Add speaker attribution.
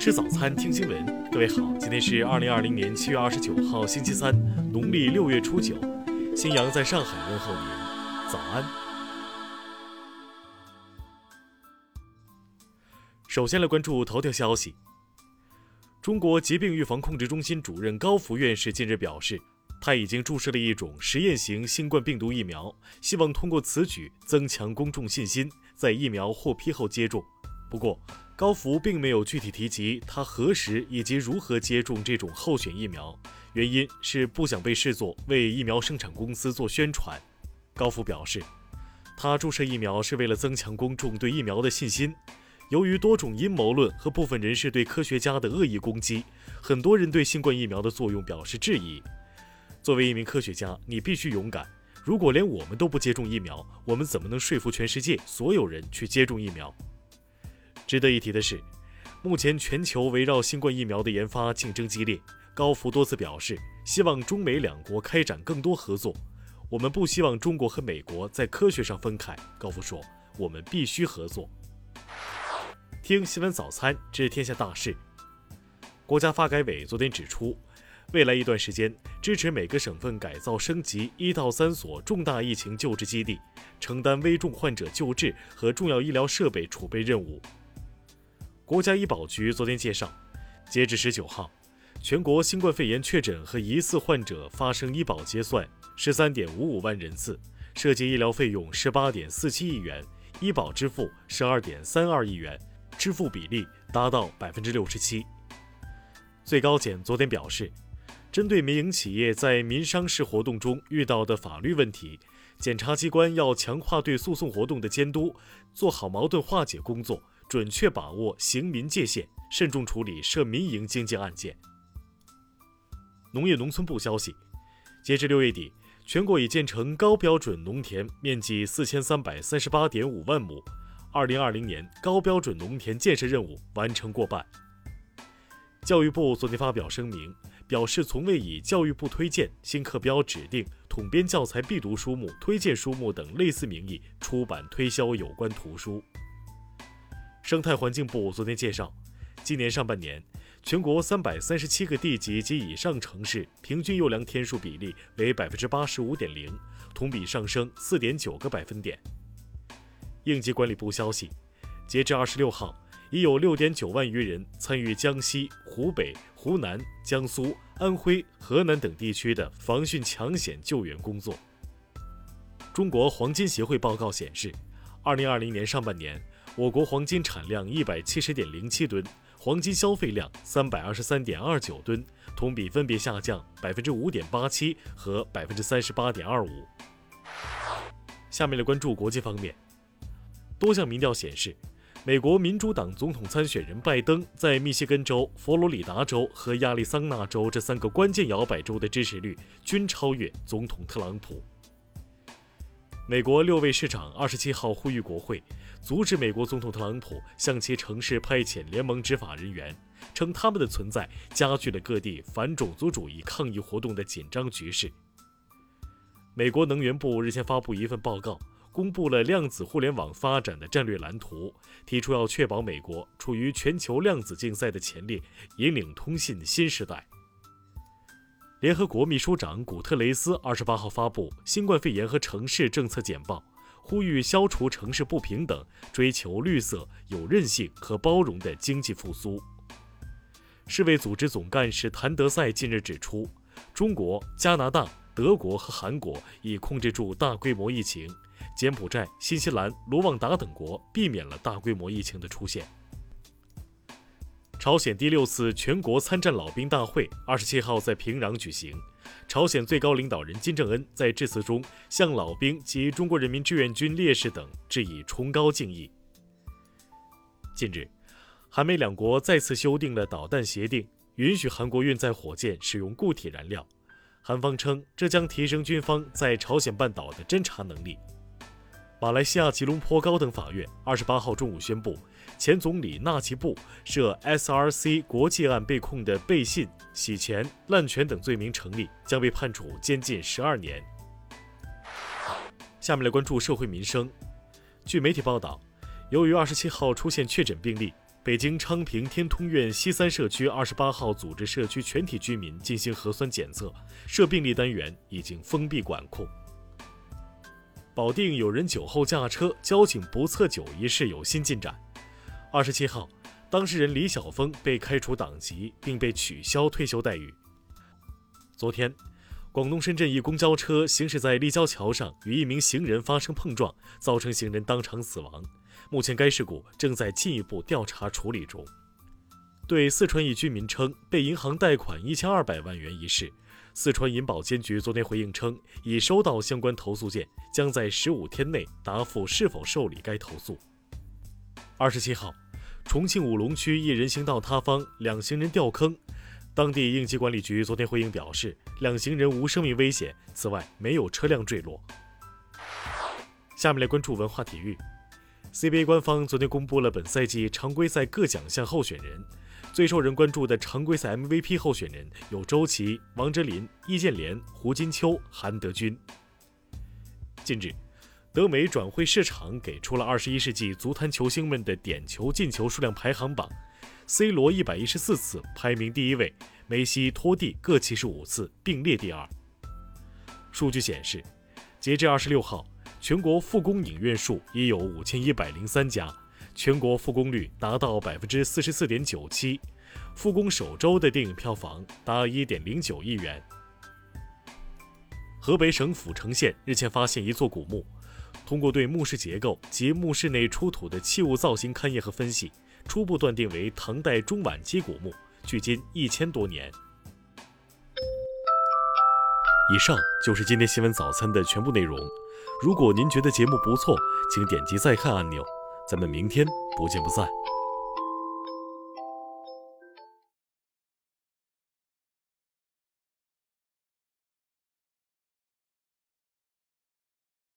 Speaker 1: 吃早餐，听新闻。各位好，今天是二零二零年七月二十九号，星期三，农历六月初九。新阳在上海问候您，早安。首先来关注头条消息。中国疾病预防控制中心主任高福院士近日表示，他已经注射了一种实验型新冠病毒疫苗，希望通过此举增强公众信心，在疫苗获批后接种。不过，高福并没有具体提及他何时以及如何接种这种候选疫苗，原因是不想被视作为疫苗生产公司做宣传。高福表示，他注射疫苗是为了增强公众对疫苗的信心。由于多种阴谋论和部分人士对科学家的恶意攻击，很多人对新冠疫苗的作用表示质疑。作为一名科学家，你必须勇敢。如果连我们都不接种疫苗，我们怎么能说服全世界所有人去接种疫苗？值得一提的是，目前全球围绕新冠疫苗的研发竞争激烈。高福多次表示，希望中美两国开展更多合作。我们不希望中国和美国在科学上分开。高福说：“我们必须合作。”听新闻早餐知天下大事。国家发改委昨天指出，未来一段时间支持每个省份改造升级一到三所重大疫情救治基地，承担危重患者救治和重要医疗设备储备任务。国家医保局昨天介绍，截至十九号，全国新冠肺炎确诊和疑似患者发生医保结算十三点五五万人次，涉及医疗费用十八点四七亿元，医保支付十二点三二亿元，支付比例达到百分之六十七。最高检昨天表示，针对民营企业在民商事活动中遇到的法律问题，检察机关要强化对诉讼活动的监督，做好矛盾化解工作。准确把握刑民界限，慎重处理涉民营经济案件。农业农村部消息，截至六月底，全国已建成高标准农田面积四千三百三十八点五万亩，二零二零年高标准农田建设任务完成过半。教育部昨天发表声明，表示从未以教育部推荐、新课标指定、统编教材必读书目、推荐书目等类似名义出版推销有关图书。生态环境部昨天介绍，今年上半年，全国三百三十七个地级及以上城市平均优良天数比例为百分之八十五点零，同比上升四点九个百分点。应急管理部消息，截至二十六号，已有六点九万余人参与江西、湖北、湖南、江苏、安徽、河南等地区的防汛抢险救援工作。中国黄金协会报告显示，二零二零年上半年。我国黄金产量一百七十点零七吨，黄金消费量三百二十三点二九吨，同比分别下降百分之五点八七和百分之三十八点二五。下面来关注国际方面，多项民调显示，美国民主党总统参选人拜登在密歇根州、佛罗里达州和亚利桑那州这三个关键摇摆州的支持率均超越总统特朗普。美国六位市长二十七号呼吁国会阻止美国总统特朗普向其城市派遣联盟执法人员，称他们的存在加剧了各地反种族主义抗议活动的紧张局势。美国能源部日前发布一份报告，公布了量子互联网发展的战略蓝图，提出要确保美国处于全球量子竞赛的前列，引领通信新时代。联合国秘书长古特雷斯二十八号发布新冠肺炎和城市政策简报，呼吁消除城市不平等，追求绿色、有韧性和包容的经济复苏。世卫组织总干事谭德赛近日指出，中国、加拿大、德国和韩国已控制住大规模疫情，柬埔寨、新西兰、卢旺达等国避免了大规模疫情的出现。朝鲜第六次全国参战老兵大会二十七号在平壤举行，朝鲜最高领导人金正恩在致辞中向老兵及中国人民志愿军烈士等致以崇高敬意。近日，韩美两国再次修订了导弹协定，允许韩国运载火箭使用固体燃料。韩方称，这将提升军方在朝鲜半岛的侦察能力。马来西亚吉隆坡高等法院二十八号中午宣布。前总理纳吉布涉 SRC 国际案被控的背信、洗钱、滥权等罪名成立，将被判处监禁十二年。下面来关注社会民生。据媒体报道，由于二十七号出现确诊病例，北京昌平天通苑西三社区二十八号组织社区全体居民进行核酸检测，涉病例单元已经封闭管控。保定有人酒后驾车，交警不测酒一事有新进展。二十七号，当事人李晓峰被开除党籍，并被取消退休待遇。昨天，广东深圳一公交车行驶在立交桥上，与一名行人发生碰撞，造成行人当场死亡。目前该事故正在进一步调查处理中。对四川一居民称被银行贷款一千二百万元一事，四川银保监局昨天回应称，已收到相关投诉件，将在十五天内答复是否受理该投诉。二十七号，重庆武隆区一人行道塌方，两行人掉坑，当地应急管理局昨天回应表示，两行人无生命危险，此外没有车辆坠落。下面来关注文化体育。CBA 官方昨天公布了本赛季常规赛各奖项候选人，最受人关注的常规赛 MVP 候选人有周琦、王哲林、易建联、胡金秋、韩德君。近日，德美转会市场给出了二十一世纪足坛球星们的点球进球数量排行榜，C 罗一百一十四次排名第一位，梅西、托蒂各七十五次并列第二。数据显示，截至二十六号。全国复工影院数已有五千一百零三家，全国复工率达到百分之四十四点九七，复工首周的电影票房达一点零九亿元。河北省阜城县日前发现一座古墓，通过对墓室结构及墓室内出土的器物造型勘验和分析，初步断定为唐代中晚期古墓，距今一千多年。以上就是今天新闻早餐的全部内容。如果您觉得节目不错，请点击再看按钮。咱们明天不见不散。